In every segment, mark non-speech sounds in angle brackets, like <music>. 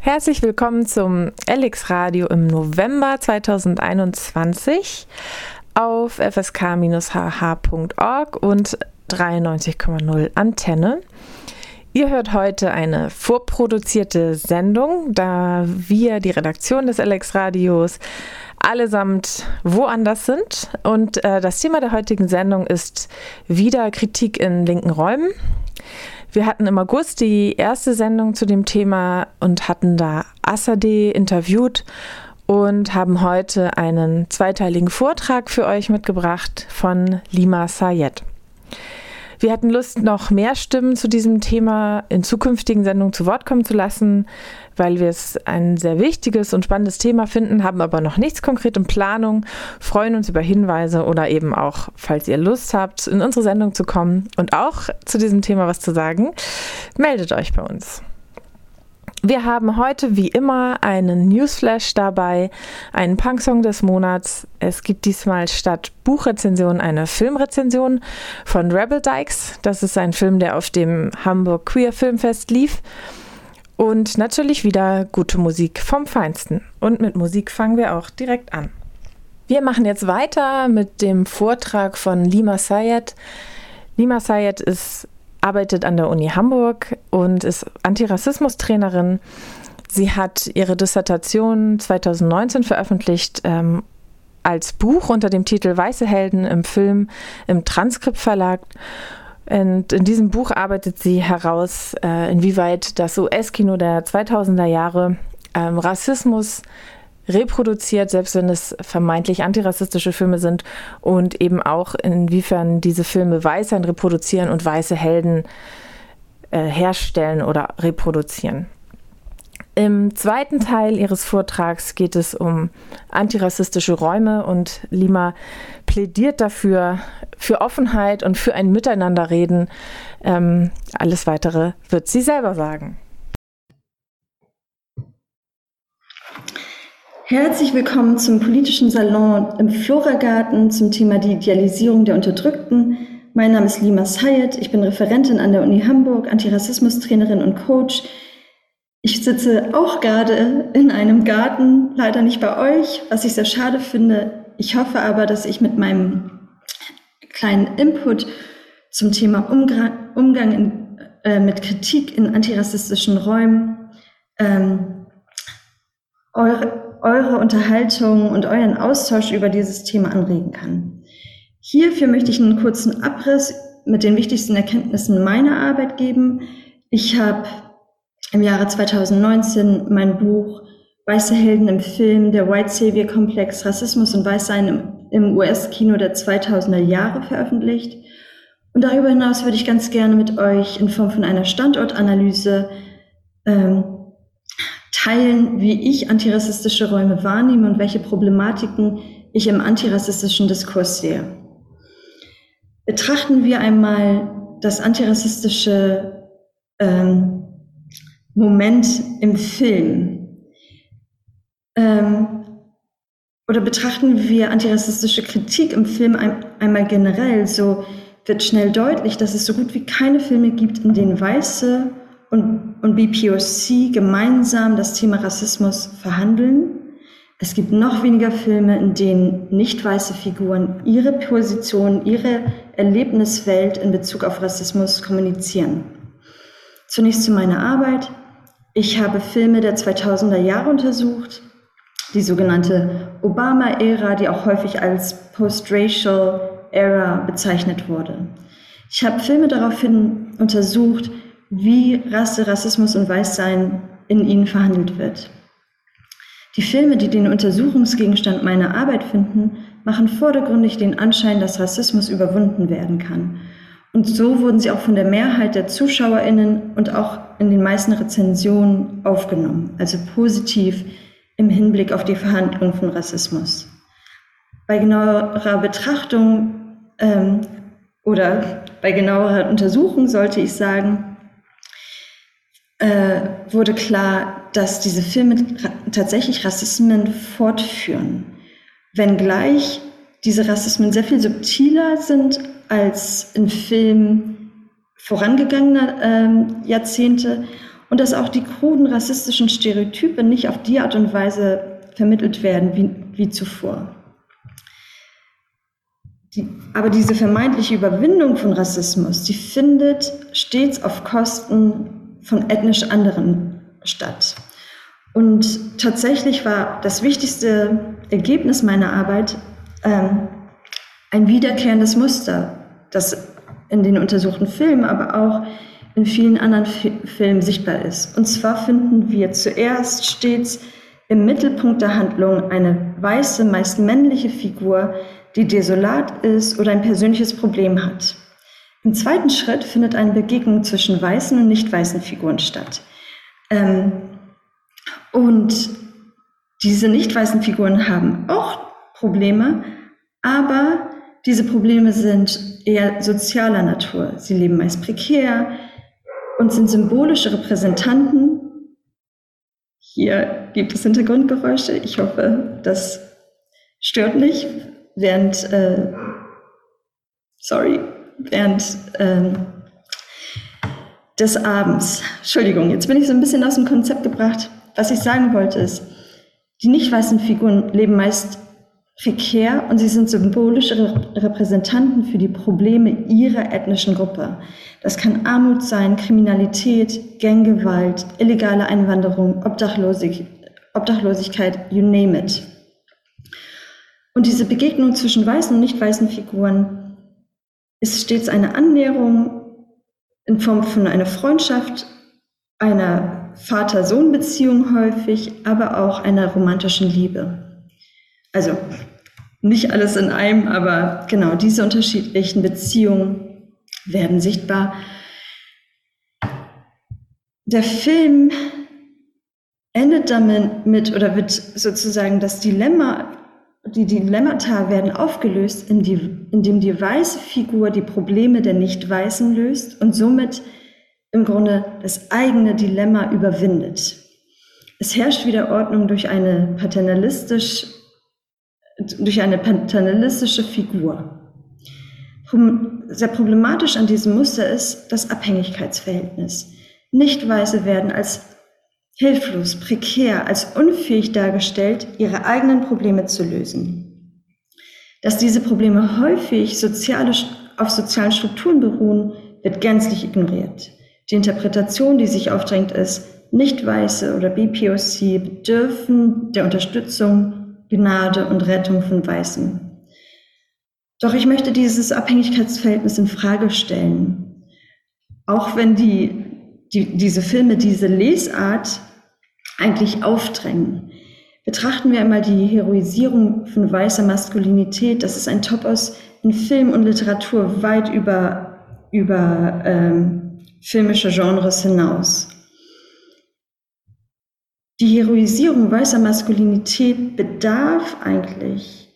Herzlich willkommen zum LX Radio im November 2021 auf fsk-hh.org und 93,0 Antenne. Ihr hört heute eine vorproduzierte Sendung, da wir, die Redaktion des LX Radios, allesamt woanders sind. Und äh, das Thema der heutigen Sendung ist wieder Kritik in linken Räumen. Wir hatten im August die erste Sendung zu dem Thema und hatten da Assade interviewt und haben heute einen zweiteiligen Vortrag für euch mitgebracht von Lima Sayed. Wir hatten Lust, noch mehr Stimmen zu diesem Thema in zukünftigen Sendungen zu Wort kommen zu lassen, weil wir es ein sehr wichtiges und spannendes Thema finden, haben aber noch nichts konkret in Planung, freuen uns über Hinweise oder eben auch, falls ihr Lust habt, in unsere Sendung zu kommen und auch zu diesem Thema was zu sagen, meldet euch bei uns. Wir haben heute wie immer einen Newsflash dabei, einen Punksong des Monats. Es gibt diesmal statt Buchrezension eine Filmrezension von Rebel Dykes. Das ist ein Film, der auf dem Hamburg Queer Filmfest lief. Und natürlich wieder gute Musik vom Feinsten. Und mit Musik fangen wir auch direkt an. Wir machen jetzt weiter mit dem Vortrag von Lima Sayed. Lima Sayed ist arbeitet an der Uni Hamburg und ist Antirassismus-Trainerin. Sie hat ihre Dissertation 2019 veröffentlicht ähm, als Buch unter dem Titel Weiße Helden im Film im Transkript Verlag. Und in diesem Buch arbeitet sie heraus, äh, inwieweit das US-Kino der 2000er Jahre ähm, Rassismus reproduziert, selbst wenn es vermeintlich antirassistische Filme sind und eben auch inwiefern diese Filme Weißsein reproduzieren und weiße Helden äh, herstellen oder reproduzieren. Im zweiten Teil ihres Vortrags geht es um antirassistische Räume und Lima plädiert dafür, für Offenheit und für ein Miteinanderreden. Ähm, alles Weitere wird sie selber sagen. Herzlich willkommen zum politischen Salon im Floragarten zum Thema die Idealisierung der Unterdrückten. Mein Name ist Lima Sayed, ich bin Referentin an der Uni Hamburg, Antirassismus-Trainerin und Coach. Ich sitze auch gerade in einem Garten, leider nicht bei euch, was ich sehr schade finde. Ich hoffe aber, dass ich mit meinem kleinen Input zum Thema Umgang, Umgang in, äh, mit Kritik in antirassistischen Räumen ähm, eure, eure Unterhaltung und euren Austausch über dieses Thema anregen kann. Hierfür möchte ich einen kurzen Abriss mit den wichtigsten Erkenntnissen meiner Arbeit geben. Ich habe im Jahre 2019 mein Buch Weiße Helden im Film, der White Savior Komplex, Rassismus und Weißsein im, US-Kino der 2000er Jahre veröffentlicht. Und darüber hinaus würde ich ganz gerne mit euch in Form von einer Standortanalyse ähm, teilen, wie ich antirassistische Räume wahrnehme und welche Problematiken ich im antirassistischen Diskurs sehe. Betrachten wir einmal das antirassistische ähm, Moment im Film. Ähm, oder betrachten wir antirassistische Kritik im Film ein, einmal generell, so wird schnell deutlich, dass es so gut wie keine Filme gibt, in denen weiße und, und BPOC gemeinsam das Thema Rassismus verhandeln. Es gibt noch weniger Filme, in denen nicht weiße Figuren ihre Position, ihre Erlebniswelt in Bezug auf Rassismus kommunizieren. Zunächst zu meiner Arbeit. Ich habe Filme der 2000er Jahre untersucht, die sogenannte Obama-Ära, die auch häufig als Post-Racial Era bezeichnet wurde. Ich habe Filme daraufhin untersucht, wie Rasse, Rassismus und Weißsein in ihnen verhandelt wird. Die Filme, die den Untersuchungsgegenstand meiner Arbeit finden, machen vordergründig den Anschein, dass Rassismus überwunden werden kann. Und so wurden sie auch von der Mehrheit der Zuschauerinnen und auch in den meisten Rezensionen aufgenommen, also positiv im Hinblick auf die Verhandlung von Rassismus. Bei genauerer Betrachtung ähm, oder bei genauerer Untersuchung sollte ich sagen, äh, wurde klar, dass diese Filme tatsächlich Rassismen fortführen, wenngleich diese Rassismen sehr viel subtiler sind als in Filmen vorangegangener äh, Jahrzehnte und dass auch die kruden rassistischen Stereotype nicht auf die Art und Weise vermittelt werden wie, wie zuvor. Die, aber diese vermeintliche Überwindung von Rassismus, die findet stets auf Kosten von ethnisch anderen statt. Und tatsächlich war das wichtigste Ergebnis meiner Arbeit ähm, ein wiederkehrendes Muster, das in den untersuchten Filmen, aber auch in vielen anderen Fi Filmen sichtbar ist. Und zwar finden wir zuerst stets im Mittelpunkt der Handlung eine weiße, meist männliche Figur, die desolat ist oder ein persönliches Problem hat. Im zweiten Schritt findet eine Begegnung zwischen weißen und nicht weißen Figuren statt. Ähm, und diese nicht weißen Figuren haben auch Probleme, aber diese Probleme sind eher sozialer Natur. Sie leben meist prekär und sind symbolische Repräsentanten. Hier gibt es Hintergrundgeräusche. Ich hoffe, das stört nicht. Während, äh, sorry, während äh, des Abends. Entschuldigung, jetzt bin ich so ein bisschen aus dem Konzept gebracht. Was ich sagen wollte ist, die nicht weißen Figuren leben meist prekär und sie sind symbolische Repräsentanten für die Probleme ihrer ethnischen Gruppe. Das kann Armut sein, Kriminalität, Ganggewalt, illegale Einwanderung, Obdachlosig Obdachlosigkeit, you name it. Und diese Begegnung zwischen weißen und nicht weißen Figuren ist stets eine Annäherung in Form von einer Freundschaft, einer Vater-Sohn-Beziehung häufig, aber auch einer romantischen Liebe. Also nicht alles in einem, aber genau diese unterschiedlichen Beziehungen werden sichtbar. Der Film endet damit mit oder wird sozusagen das Dilemma, die Dilemmata werden aufgelöst, indem die weiße Figur die Probleme der Nicht-Weißen löst und somit im Grunde das eigene Dilemma überwindet. Es herrscht wieder Ordnung durch eine paternalistisch durch eine paternalistische Figur. Sehr problematisch an diesem Muster ist das Abhängigkeitsverhältnis. Nicht-Weiße werden als hilflos, prekär, als unfähig dargestellt, ihre eigenen Probleme zu lösen. Dass diese Probleme häufig soziale, auf sozialen Strukturen beruhen, wird gänzlich ignoriert. Die Interpretation, die sich aufdrängt, ist, Nicht-Weiße oder BPOC bedürfen der Unterstützung Gnade und Rettung von Weißen. Doch ich möchte dieses Abhängigkeitsverhältnis in Frage stellen. Auch wenn die, die, diese Filme diese Lesart eigentlich aufdrängen. Betrachten wir einmal die Heroisierung von weißer Maskulinität. Das ist ein Topos in Film und Literatur weit über, über ähm, filmische Genres hinaus. Die Heroisierung weißer Maskulinität bedarf eigentlich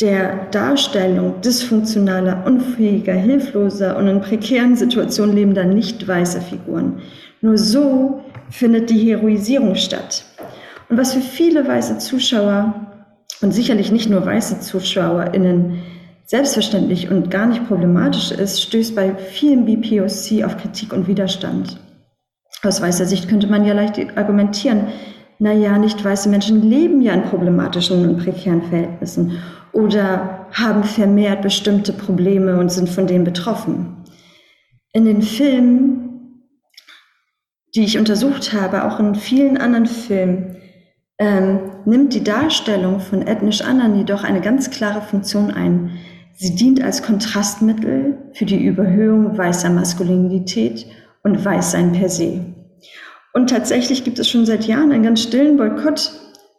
der Darstellung dysfunktionaler, unfähiger, hilfloser und in prekären Situationen lebender nicht weißer Figuren. Nur so findet die Heroisierung statt. Und was für viele weiße Zuschauer und sicherlich nicht nur weiße ZuschauerInnen selbstverständlich und gar nicht problematisch ist, stößt bei vielen BPOC auf Kritik und Widerstand. Aus weißer Sicht könnte man ja leicht argumentieren, na ja, nicht weiße Menschen leben ja in problematischen und prekären Verhältnissen oder haben vermehrt bestimmte Probleme und sind von denen betroffen. In den Filmen, die ich untersucht habe, auch in vielen anderen Filmen, ähm, nimmt die Darstellung von ethnisch anderen jedoch eine ganz klare Funktion ein. Sie dient als Kontrastmittel für die Überhöhung weißer Maskulinität und Weißsein per se. Und tatsächlich gibt es schon seit Jahren einen ganz stillen Boykott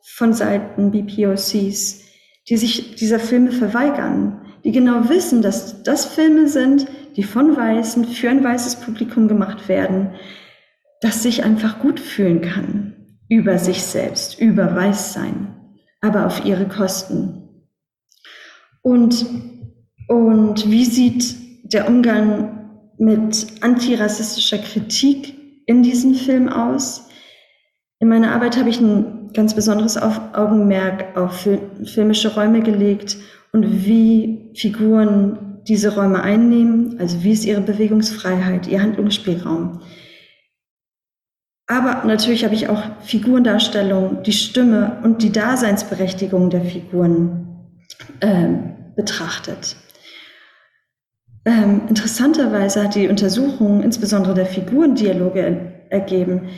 von Seiten BPOCs, die sich dieser Filme verweigern, die genau wissen, dass das Filme sind, die von Weißen für ein weißes Publikum gemacht werden, das sich einfach gut fühlen kann über sich selbst, über Weißsein, aber auf ihre Kosten. Und, und wie sieht der Umgang mit antirassistischer Kritik in diesem Film aus. In meiner Arbeit habe ich ein ganz besonderes Augenmerk auf filmische Räume gelegt und wie Figuren diese Räume einnehmen, also wie ist ihre Bewegungsfreiheit, ihr Handlungsspielraum. Aber natürlich habe ich auch Figurendarstellung, die Stimme und die Daseinsberechtigung der Figuren äh, betrachtet. Ähm, interessanterweise hat die Untersuchung insbesondere der Figurendialoge ergeben,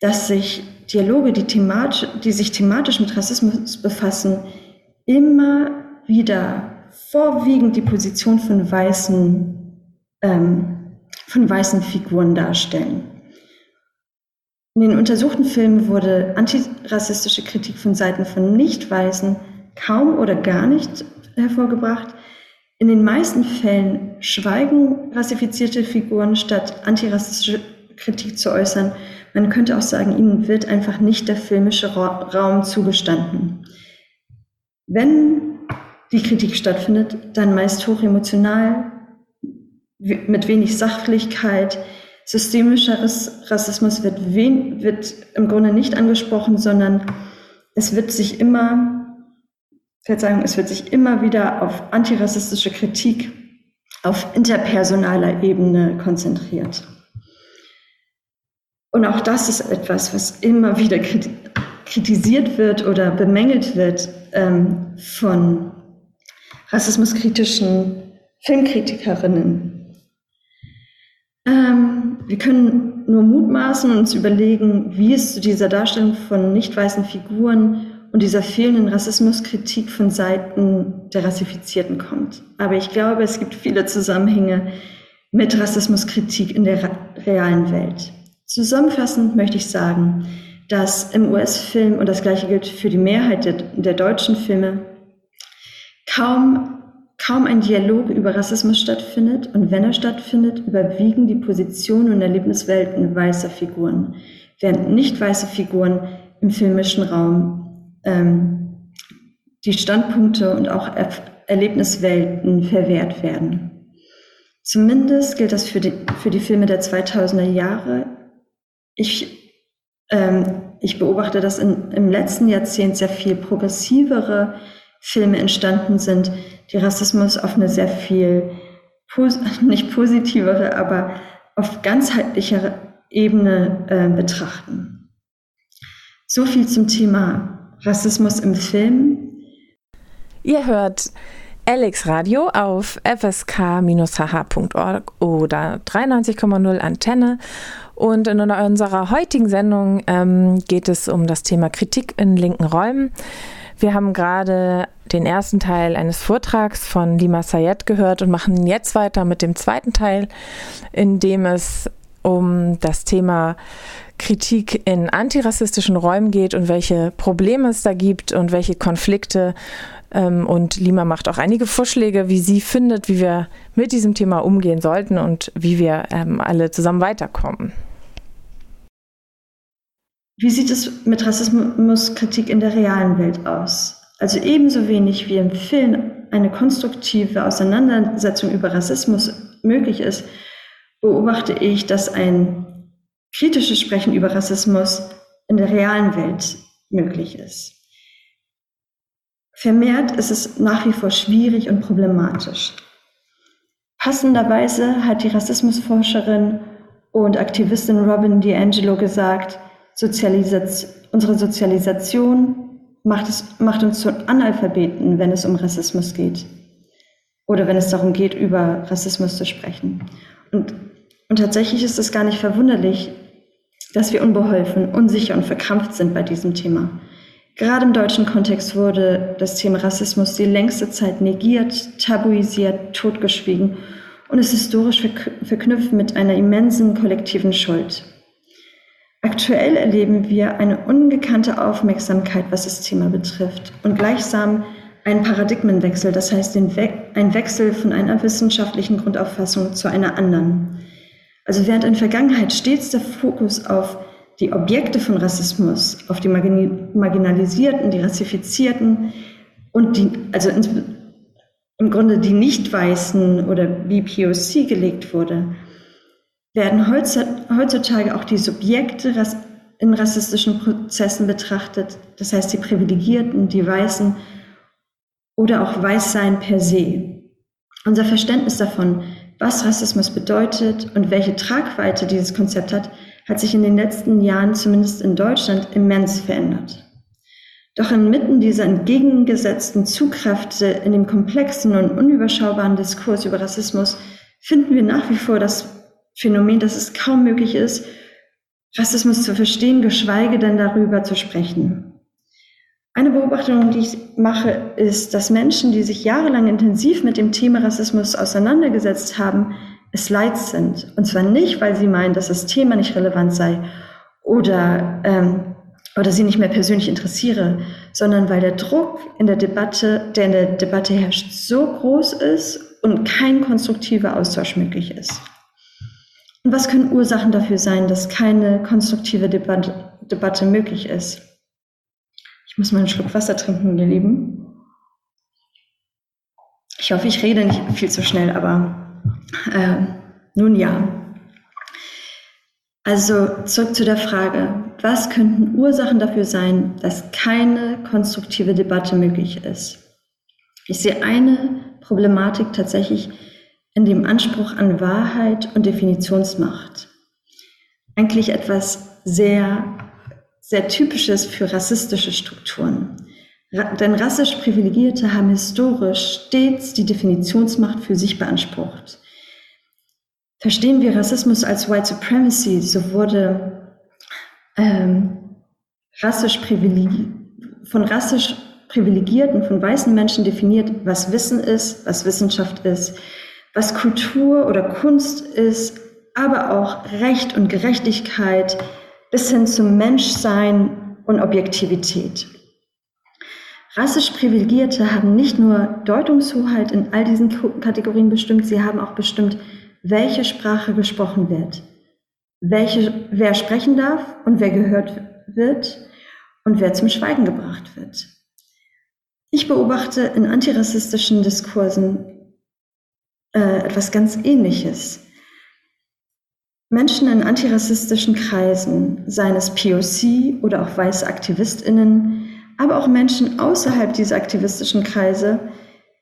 dass sich Dialoge, die, thematisch, die sich thematisch mit Rassismus befassen, immer wieder vorwiegend die Position von weißen, ähm, von weißen Figuren darstellen. In den untersuchten Filmen wurde antirassistische Kritik von Seiten von Nicht-Weißen kaum oder gar nicht hervorgebracht. In den meisten Fällen schweigen rassifizierte Figuren, statt antirassistische Kritik zu äußern. Man könnte auch sagen, ihnen wird einfach nicht der filmische Raum zugestanden. Wenn die Kritik stattfindet, dann meist hochemotional, mit wenig Sachlichkeit, Systemischer Rassismus wird, wen, wird im Grunde nicht angesprochen, sondern es wird sich immer, Verzeihung, es wird sich immer wieder auf antirassistische Kritik auf interpersonaler Ebene konzentriert. Und auch das ist etwas, was immer wieder kritisiert wird oder bemängelt wird ähm, von rassismuskritischen Filmkritikerinnen. Ähm, wir können nur mutmaßen und uns überlegen, wie es zu dieser Darstellung von nicht weißen Figuren und dieser fehlenden Rassismuskritik von Seiten der Rassifizierten kommt. Aber ich glaube, es gibt viele Zusammenhänge mit Rassismuskritik in der realen Welt. Zusammenfassend möchte ich sagen, dass im US-Film, und das gleiche gilt für die Mehrheit der, der deutschen Filme, kaum kaum ein Dialog über Rassismus stattfindet und wenn er stattfindet, überwiegen die Positionen und Erlebniswelten weißer Figuren, während nicht weiße Figuren im filmischen Raum ähm, die Standpunkte und auch er Erlebniswelten verwehrt werden. Zumindest gilt das für die, für die Filme der 2000er Jahre. Ich, ähm, ich beobachte, dass in, im letzten Jahrzehnt sehr viel progressivere Filme entstanden sind, die Rassismus auf eine sehr viel, <laughs> nicht positivere, aber auf ganzheitlichere Ebene äh, betrachten. So viel zum Thema Rassismus im Film. Ihr hört Alex Radio auf fsk-hh.org oder 93,0 Antenne. Und in unserer heutigen Sendung ähm, geht es um das Thema Kritik in linken Räumen. Wir haben gerade den ersten Teil eines Vortrags von Lima Sayed gehört und machen jetzt weiter mit dem zweiten Teil, in dem es um das Thema Kritik in antirassistischen Räumen geht und welche Probleme es da gibt und welche Konflikte. Ähm, und Lima macht auch einige Vorschläge, wie sie findet, wie wir mit diesem Thema umgehen sollten und wie wir ähm, alle zusammen weiterkommen. Wie sieht es mit Rassismuskritik in der realen Welt aus? Also ebenso wenig wie im Film eine konstruktive Auseinandersetzung über Rassismus möglich ist, beobachte ich, dass ein kritisches Sprechen über Rassismus in der realen Welt möglich ist. Vermehrt ist es nach wie vor schwierig und problematisch. Passenderweise hat die Rassismusforscherin und Aktivistin Robin DiAngelo gesagt, Sozialisation, unsere Sozialisation macht, es, macht uns zu Analphabeten, wenn es um Rassismus geht. Oder wenn es darum geht, über Rassismus zu sprechen. Und, und tatsächlich ist es gar nicht verwunderlich, dass wir unbeholfen, unsicher und verkrampft sind bei diesem Thema. Gerade im deutschen Kontext wurde das Thema Rassismus die längste Zeit negiert, tabuisiert, totgeschwiegen und ist historisch verknüpft mit einer immensen kollektiven Schuld. Aktuell erleben wir eine ungekannte Aufmerksamkeit, was das Thema betrifft und gleichsam einen Paradigmenwechsel, das heißt We ein Wechsel von einer wissenschaftlichen Grundauffassung zu einer anderen. Also während in Vergangenheit stets der Fokus auf die Objekte von Rassismus, auf die Marginalisierten, die Rassifizierten und die, also im Grunde die Nicht-Weißen oder BPOC gelegt wurde, werden heutzutage auch die Subjekte in rassistischen Prozessen betrachtet, das heißt die Privilegierten, die Weißen oder auch Weißsein per se. Unser Verständnis davon, was Rassismus bedeutet und welche Tragweite dieses Konzept hat, hat sich in den letzten Jahren, zumindest in Deutschland, immens verändert. Doch inmitten dieser entgegengesetzten Zugkräfte in dem komplexen und unüberschaubaren Diskurs über Rassismus finden wir nach wie vor das Phänomen, dass es kaum möglich ist, Rassismus zu verstehen, geschweige denn darüber zu sprechen. Eine Beobachtung, die ich mache, ist, dass Menschen, die sich jahrelang intensiv mit dem Thema Rassismus auseinandergesetzt haben, es leid sind. Und zwar nicht, weil sie meinen, dass das Thema nicht relevant sei oder, ähm, oder sie nicht mehr persönlich interessiere, sondern weil der Druck in der Debatte, der in der Debatte herrscht, so groß ist und kein konstruktiver Austausch möglich ist. Und was können Ursachen dafür sein, dass keine konstruktive Debatte, Debatte möglich ist? Ich muss mal einen Schluck Wasser trinken, ihr Lieben. Ich hoffe, ich rede nicht viel zu schnell, aber äh, nun ja. Also zurück zu der Frage, was könnten Ursachen dafür sein, dass keine konstruktive Debatte möglich ist? Ich sehe eine Problematik tatsächlich in dem Anspruch an Wahrheit und Definitionsmacht. Eigentlich etwas sehr sehr typisches für rassistische Strukturen. Denn rassisch Privilegierte haben historisch stets die Definitionsmacht für sich beansprucht. Verstehen wir Rassismus als White Supremacy, so wurde ähm, rassisch von rassisch Privilegierten, von weißen Menschen definiert, was Wissen ist, was Wissenschaft ist, was Kultur oder Kunst ist, aber auch Recht und Gerechtigkeit, bis hin zum Menschsein und Objektivität. Rassisch Privilegierte haben nicht nur Deutungshoheit in all diesen Kategorien bestimmt, sie haben auch bestimmt, welche Sprache gesprochen wird, welche, wer sprechen darf und wer gehört wird und wer zum Schweigen gebracht wird. Ich beobachte in antirassistischen Diskursen äh, etwas ganz Ähnliches. Menschen in antirassistischen Kreisen, seien es POC oder auch weiße AktivistInnen, aber auch Menschen außerhalb dieser aktivistischen Kreise,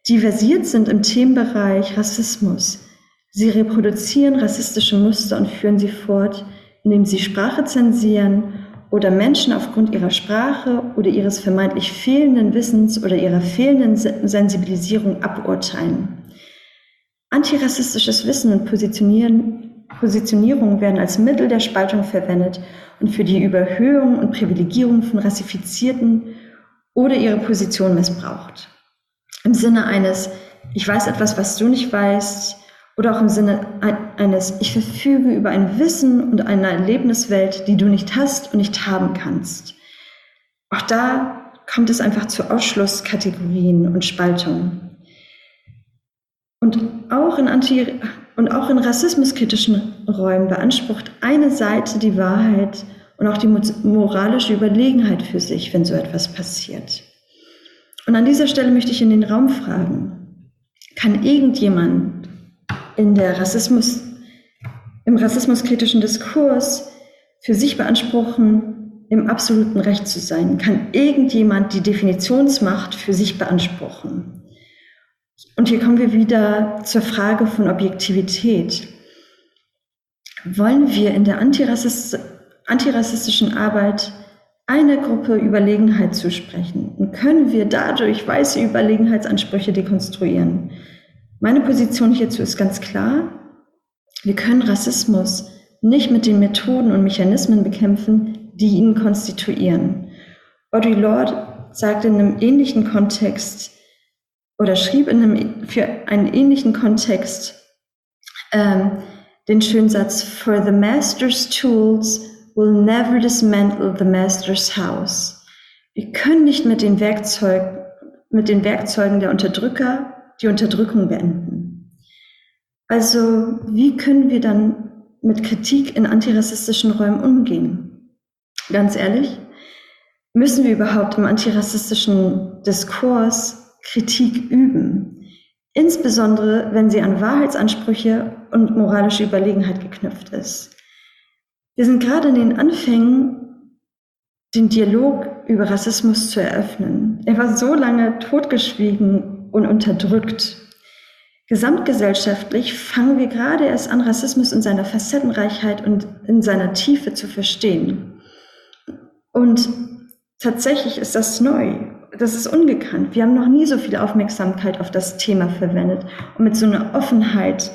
die versiert sind im Themenbereich Rassismus. Sie reproduzieren rassistische Muster und führen sie fort, indem sie Sprache zensieren oder Menschen aufgrund ihrer Sprache oder ihres vermeintlich fehlenden Wissens oder ihrer fehlenden Sensibilisierung aburteilen. Antirassistisches Wissen und Positionierungen werden als Mittel der Spaltung verwendet und für die Überhöhung und Privilegierung von Rassifizierten oder ihre Position missbraucht. Im Sinne eines, ich weiß etwas, was du nicht weißt, oder auch im Sinne eines, ich verfüge über ein Wissen und eine Erlebniswelt, die du nicht hast und nicht haben kannst. Auch da kommt es einfach zu Ausschlusskategorien und Spaltungen. Und auch in Anti und auch in rassismuskritischen Räumen beansprucht eine Seite die Wahrheit und auch die moralische Überlegenheit für sich, wenn so etwas passiert. Und an dieser Stelle möchte ich in den Raum fragen, kann irgendjemand in der Rassismus, im rassismuskritischen Diskurs für sich beanspruchen, im absoluten Recht zu sein? Kann irgendjemand die Definitionsmacht für sich beanspruchen? Und hier kommen wir wieder zur Frage von Objektivität. Wollen wir in der antirassist antirassistischen Arbeit einer Gruppe Überlegenheit zusprechen? Und können wir dadurch weiße Überlegenheitsansprüche dekonstruieren? Meine Position hierzu ist ganz klar. Wir können Rassismus nicht mit den Methoden und Mechanismen bekämpfen, die ihn konstituieren. Audre Lorde sagt in einem ähnlichen Kontext, oder schrieb in einem, für einen ähnlichen Kontext ähm, den schönen Satz, For the master's tools will never dismantle the master's house. Wir können nicht mit den, Werkzeug, mit den Werkzeugen der Unterdrücker die Unterdrückung beenden. Also wie können wir dann mit Kritik in antirassistischen Räumen umgehen? Ganz ehrlich, müssen wir überhaupt im antirassistischen Diskurs Kritik üben, insbesondere wenn sie an Wahrheitsansprüche und moralische Überlegenheit geknüpft ist. Wir sind gerade in den Anfängen, den Dialog über Rassismus zu eröffnen. Er war so lange totgeschwiegen und unterdrückt. Gesamtgesellschaftlich fangen wir gerade erst an, Rassismus in seiner Facettenreichheit und in seiner Tiefe zu verstehen. Und tatsächlich ist das neu. Das ist ungekannt. Wir haben noch nie so viel Aufmerksamkeit auf das Thema verwendet und mit so einer Offenheit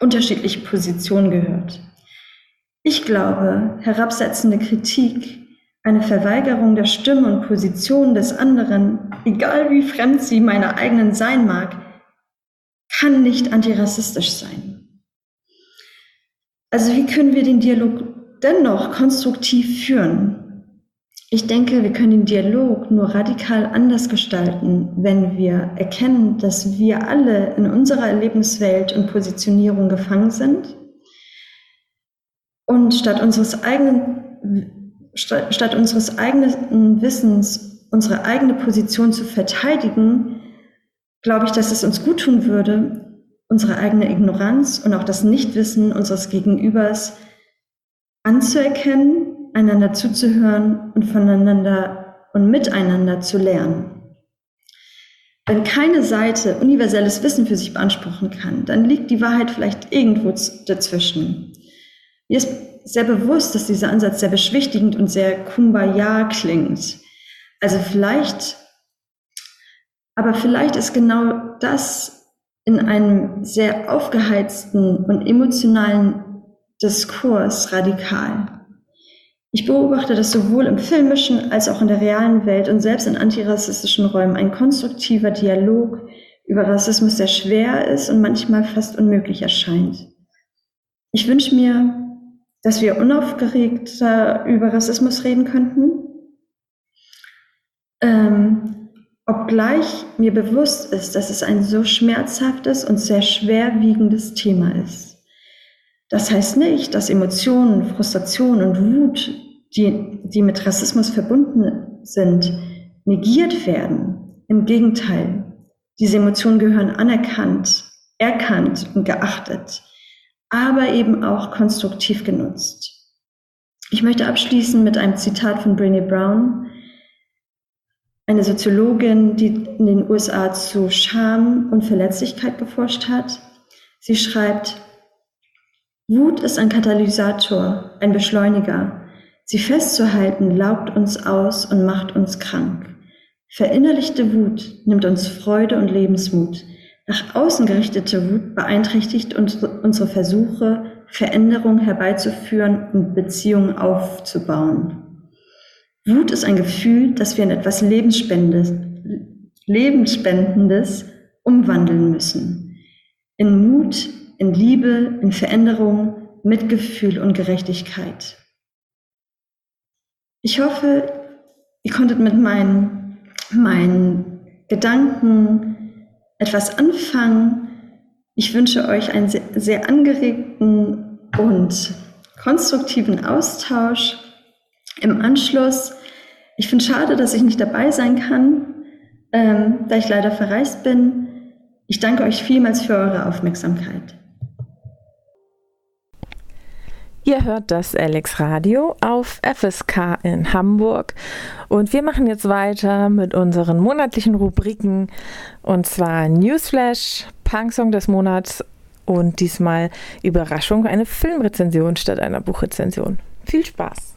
unterschiedliche Positionen gehört. Ich glaube, herabsetzende Kritik, eine Verweigerung der Stimme und Position des anderen, egal wie fremd sie meiner eigenen sein mag, kann nicht antirassistisch sein. Also wie können wir den Dialog dennoch konstruktiv führen? Ich denke, wir können den Dialog nur radikal anders gestalten, wenn wir erkennen, dass wir alle in unserer Erlebniswelt und Positionierung gefangen sind. Und statt unseres eigenen, statt, unseres eigenen Wissens unsere eigene Position zu verteidigen, glaube ich, dass es uns gut tun würde, unsere eigene Ignoranz und auch das Nichtwissen unseres Gegenübers anzuerkennen einander zuzuhören und voneinander und miteinander zu lernen. Wenn keine Seite universelles Wissen für sich beanspruchen kann, dann liegt die Wahrheit vielleicht irgendwo dazwischen. Mir ist sehr bewusst, dass dieser Ansatz sehr beschwichtigend und sehr kumbaya klingt. Also vielleicht, aber vielleicht ist genau das in einem sehr aufgeheizten und emotionalen Diskurs radikal. Ich beobachte, dass sowohl im filmischen als auch in der realen Welt und selbst in antirassistischen Räumen ein konstruktiver Dialog über Rassismus sehr schwer ist und manchmal fast unmöglich erscheint. Ich wünsche mir, dass wir unaufgeregter über Rassismus reden könnten, ähm, obgleich mir bewusst ist, dass es ein so schmerzhaftes und sehr schwerwiegendes Thema ist. Das heißt nicht, dass Emotionen, Frustration und Wut die, die mit Rassismus verbunden sind, negiert werden. Im Gegenteil, diese Emotionen gehören anerkannt, erkannt und geachtet, aber eben auch konstruktiv genutzt. Ich möchte abschließen mit einem Zitat von Brené Brown, eine Soziologin, die in den USA zu Scham und Verletzlichkeit geforscht hat. Sie schreibt, Wut ist ein Katalysator, ein Beschleuniger, Sie festzuhalten laugt uns aus und macht uns krank. Verinnerlichte Wut nimmt uns Freude und Lebensmut. Nach außen gerichtete Wut beeinträchtigt unsere Versuche, Veränderung herbeizuführen und Beziehungen aufzubauen. Wut ist ein Gefühl, das wir in etwas Lebensspendendes, Lebensspendendes umwandeln müssen. In Mut, in Liebe, in Veränderung, Mitgefühl und Gerechtigkeit. Ich hoffe, ihr konntet mit meinen, meinen Gedanken etwas anfangen. Ich wünsche euch einen sehr, sehr angeregten und konstruktiven Austausch im Anschluss. Ich finde schade, dass ich nicht dabei sein kann, ähm, da ich leider verreist bin. Ich danke euch vielmals für eure Aufmerksamkeit. Ihr hört das Alex Radio auf FSK in Hamburg und wir machen jetzt weiter mit unseren monatlichen Rubriken und zwar Newsflash, Punksong des Monats und diesmal Überraschung, eine Filmrezension statt einer Buchrezension. Viel Spaß!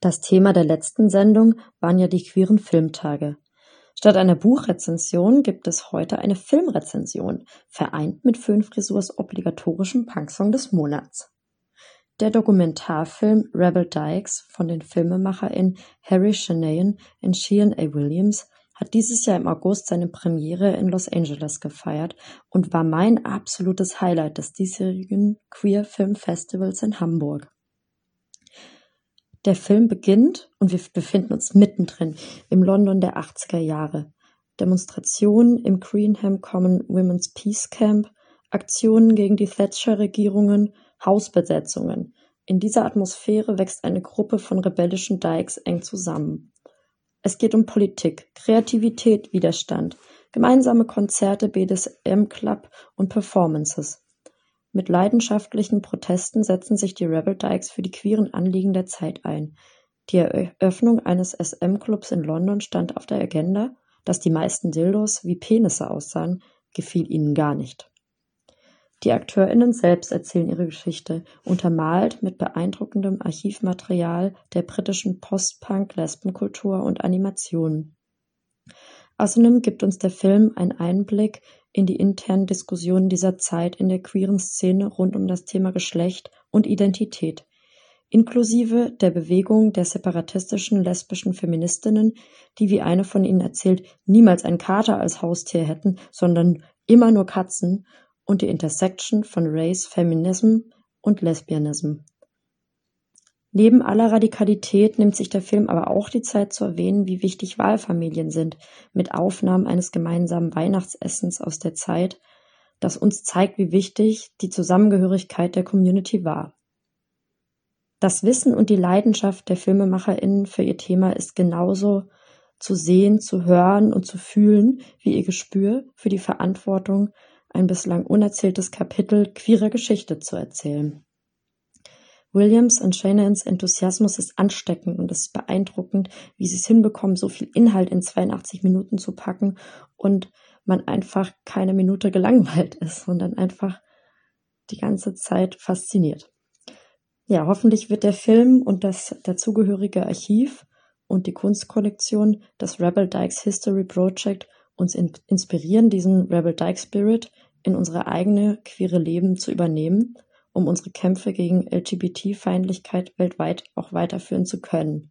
Das Thema der letzten Sendung waren ja die queeren Filmtage. Statt einer Buchrezension gibt es heute eine Filmrezension, vereint mit Föhnfrisurs obligatorischem Punksong des Monats. Der Dokumentarfilm Rebel Dykes von den FilmemacherInnen Harry Shanahan und Shean A. Williams hat dieses Jahr im August seine Premiere in Los Angeles gefeiert und war mein absolutes Highlight des diesjährigen Queer Film Festivals in Hamburg. Der Film beginnt und wir befinden uns mittendrin im London der 80er Jahre. Demonstrationen im Greenham Common Women's Peace Camp, Aktionen gegen die Thatcher-Regierungen, Hausbesetzungen. In dieser Atmosphäre wächst eine Gruppe von rebellischen Dykes eng zusammen. Es geht um Politik, Kreativität, Widerstand, gemeinsame Konzerte, BDSM-Club und Performances. Mit leidenschaftlichen Protesten setzen sich die Rebel Dykes für die queeren Anliegen der Zeit ein. Die Eröffnung eines SM-Clubs in London stand auf der Agenda, dass die meisten Dildos wie Penisse aussahen, gefiel ihnen gar nicht. Die AkteurInnen selbst erzählen ihre Geschichte, untermalt mit beeindruckendem Archivmaterial der britischen Post-Punk-Lesbenkultur und Animationen. Außerdem gibt uns der Film einen Einblick in die internen Diskussionen dieser Zeit in der queeren Szene rund um das Thema Geschlecht und Identität, inklusive der Bewegung der separatistischen lesbischen Feministinnen, die, wie eine von ihnen erzählt, niemals einen Kater als Haustier hätten, sondern immer nur Katzen, und die Intersection von Race, Feminism und Lesbianism. Neben aller Radikalität nimmt sich der Film aber auch die Zeit zu erwähnen, wie wichtig Wahlfamilien sind, mit Aufnahmen eines gemeinsamen Weihnachtsessens aus der Zeit, das uns zeigt, wie wichtig die Zusammengehörigkeit der Community war. Das Wissen und die Leidenschaft der FilmemacherInnen für ihr Thema ist genauso zu sehen, zu hören und zu fühlen wie ihr Gespür für die Verantwortung, ein bislang unerzähltes Kapitel queerer Geschichte zu erzählen. Williams und Shanans Enthusiasmus ist ansteckend und es ist beeindruckend, wie sie es hinbekommen, so viel Inhalt in 82 Minuten zu packen und man einfach keine Minute gelangweilt <laughs> ist, sondern einfach die ganze Zeit fasziniert. Ja, hoffentlich wird der Film und das dazugehörige Archiv und die Kunstkollektion des Rebel Dykes History Project uns in inspirieren, diesen Rebel Dyke Spirit in unsere eigene queere Leben zu übernehmen um unsere Kämpfe gegen LGBT-Feindlichkeit weltweit auch weiterführen zu können.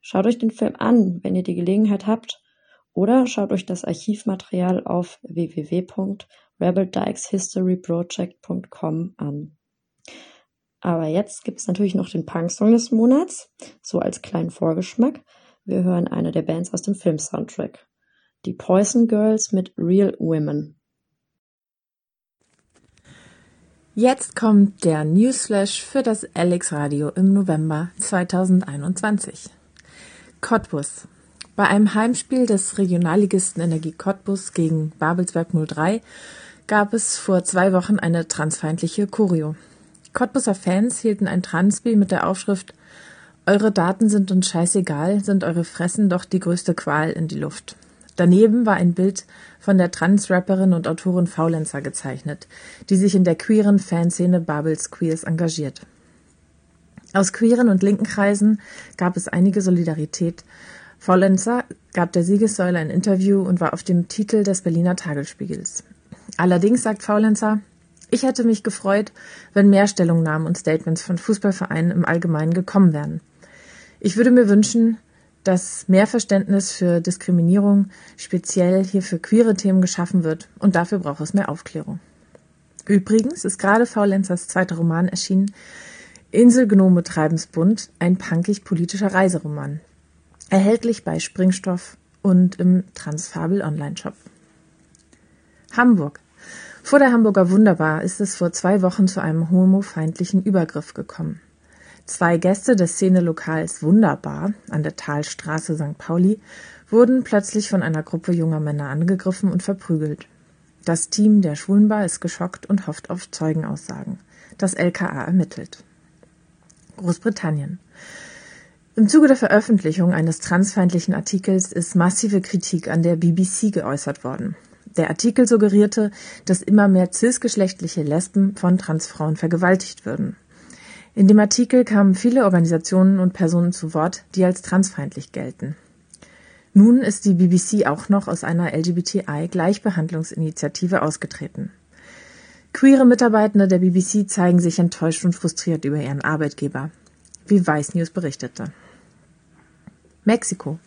Schaut euch den Film an, wenn ihr die Gelegenheit habt, oder schaut euch das Archivmaterial auf www.rebeldykeshistoryproject.com an. Aber jetzt gibt's natürlich noch den Punk-Song des Monats, so als kleinen Vorgeschmack. Wir hören eine der Bands aus dem Film-Soundtrack. Die Poison Girls mit Real Women. Jetzt kommt der Newsflash für das Alex Radio im November 2021. Cottbus. Bei einem Heimspiel des Regionalligisten Energie Cottbus gegen Babelsberg 03 gab es vor zwei Wochen eine transfeindliche Choreo. Cottbuser Fans hielten ein Transbi mit der Aufschrift Eure Daten sind uns scheißegal, sind eure Fressen doch die größte Qual in die Luft. Daneben war ein Bild von der Trans-Rapperin und Autorin Faulenzer gezeichnet, die sich in der queeren Fanszene Babels Queers engagiert. Aus queeren und linken Kreisen gab es einige Solidarität. Faulenzer gab der Siegessäule ein Interview und war auf dem Titel des Berliner Tagesspiegels. Allerdings sagt Faulenzer, ich hätte mich gefreut, wenn mehr Stellungnahmen und Statements von Fußballvereinen im Allgemeinen gekommen wären. Ich würde mir wünschen, dass mehr Verständnis für Diskriminierung speziell hier für queere Themen geschaffen wird und dafür braucht es mehr Aufklärung. Übrigens ist gerade Faulenzers zweiter Roman erschienen, Inselgnome Treibensbund, ein punkig-politischer Reiseroman. Erhältlich bei Springstoff und im Transfabel Online-Shop. Hamburg. Vor der Hamburger Wunderbar ist es vor zwei Wochen zu einem homofeindlichen Übergriff gekommen. Zwei Gäste des Szenelokals Wunderbar an der Talstraße St. Pauli wurden plötzlich von einer Gruppe junger Männer angegriffen und verprügelt. Das Team der Schwulenbar ist geschockt und hofft auf Zeugenaussagen. Das LKA ermittelt. Großbritannien. Im Zuge der Veröffentlichung eines transfeindlichen Artikels ist massive Kritik an der BBC geäußert worden. Der Artikel suggerierte, dass immer mehr cisgeschlechtliche Lesben von Transfrauen vergewaltigt würden. In dem Artikel kamen viele Organisationen und Personen zu Wort, die als transfeindlich gelten. Nun ist die BBC auch noch aus einer LGBTI-Gleichbehandlungsinitiative ausgetreten. Queere Mitarbeitende der BBC zeigen sich enttäuscht und frustriert über ihren Arbeitgeber, wie Vice News berichtete. Mexiko.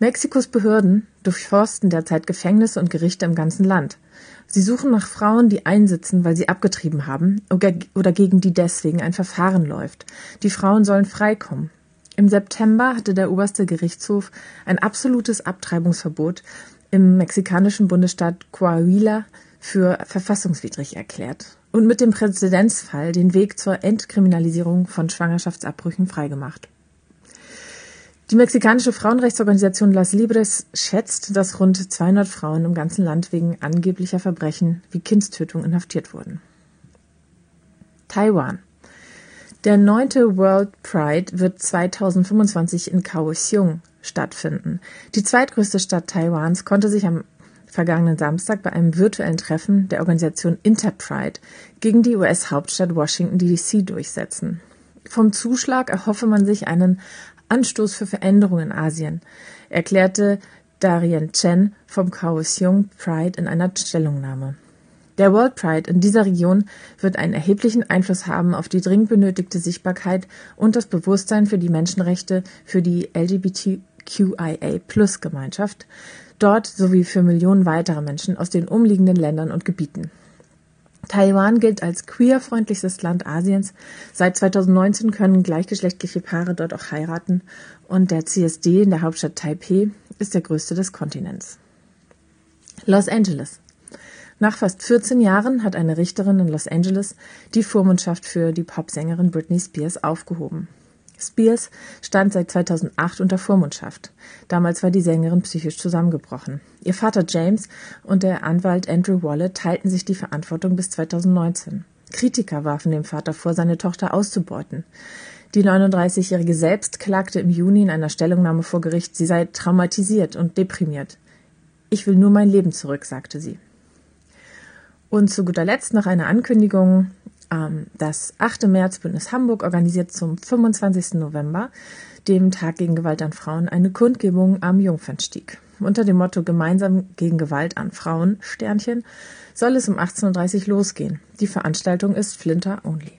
Mexikos Behörden durchforsten derzeit Gefängnisse und Gerichte im ganzen Land. Sie suchen nach Frauen, die einsitzen, weil sie abgetrieben haben oder gegen die deswegen ein Verfahren läuft. Die Frauen sollen freikommen. Im September hatte der oberste Gerichtshof ein absolutes Abtreibungsverbot im mexikanischen Bundesstaat Coahuila für verfassungswidrig erklärt und mit dem Präzedenzfall den Weg zur Entkriminalisierung von Schwangerschaftsabbrüchen freigemacht. Die mexikanische Frauenrechtsorganisation Las Libres schätzt, dass rund 200 Frauen im ganzen Land wegen angeblicher Verbrechen wie Kindstötung inhaftiert wurden. Taiwan. Der neunte World Pride wird 2025 in Kaohsiung stattfinden. Die zweitgrößte Stadt Taiwans konnte sich am vergangenen Samstag bei einem virtuellen Treffen der Organisation Interpride gegen die US-Hauptstadt Washington DC durchsetzen. Vom Zuschlag erhoffe man sich einen Anstoß für Veränderungen in Asien, erklärte Darien Chen vom Kaohsiung Pride in einer Stellungnahme. Der World Pride in dieser Region wird einen erheblichen Einfluss haben auf die dringend benötigte Sichtbarkeit und das Bewusstsein für die Menschenrechte für die LGBTQIA-Plus-Gemeinschaft dort sowie für Millionen weiterer Menschen aus den umliegenden Ländern und Gebieten. Taiwan gilt als queerfreundlichstes Land Asiens. Seit 2019 können gleichgeschlechtliche Paare dort auch heiraten und der CSD in der Hauptstadt Taipeh ist der größte des Kontinents. Los Angeles. Nach fast 14 Jahren hat eine Richterin in Los Angeles die Vormundschaft für die Popsängerin Britney Spears aufgehoben. Spears stand seit 2008 unter Vormundschaft. Damals war die Sängerin psychisch zusammengebrochen. Ihr Vater James und der Anwalt Andrew Wallet teilten sich die Verantwortung bis 2019. Kritiker warfen dem Vater vor, seine Tochter auszubeuten. Die 39-Jährige selbst klagte im Juni in einer Stellungnahme vor Gericht, sie sei traumatisiert und deprimiert. Ich will nur mein Leben zurück, sagte sie. Und zu guter Letzt noch eine Ankündigung. Ähm, das 8. März Bündnis Hamburg organisiert zum 25. November, dem Tag gegen Gewalt an Frauen, eine Kundgebung am Jungfernstieg. Unter dem Motto Gemeinsam gegen Gewalt an Frauen, Sternchen, soll es um 18.30 Uhr losgehen. Die Veranstaltung ist Flinter Only.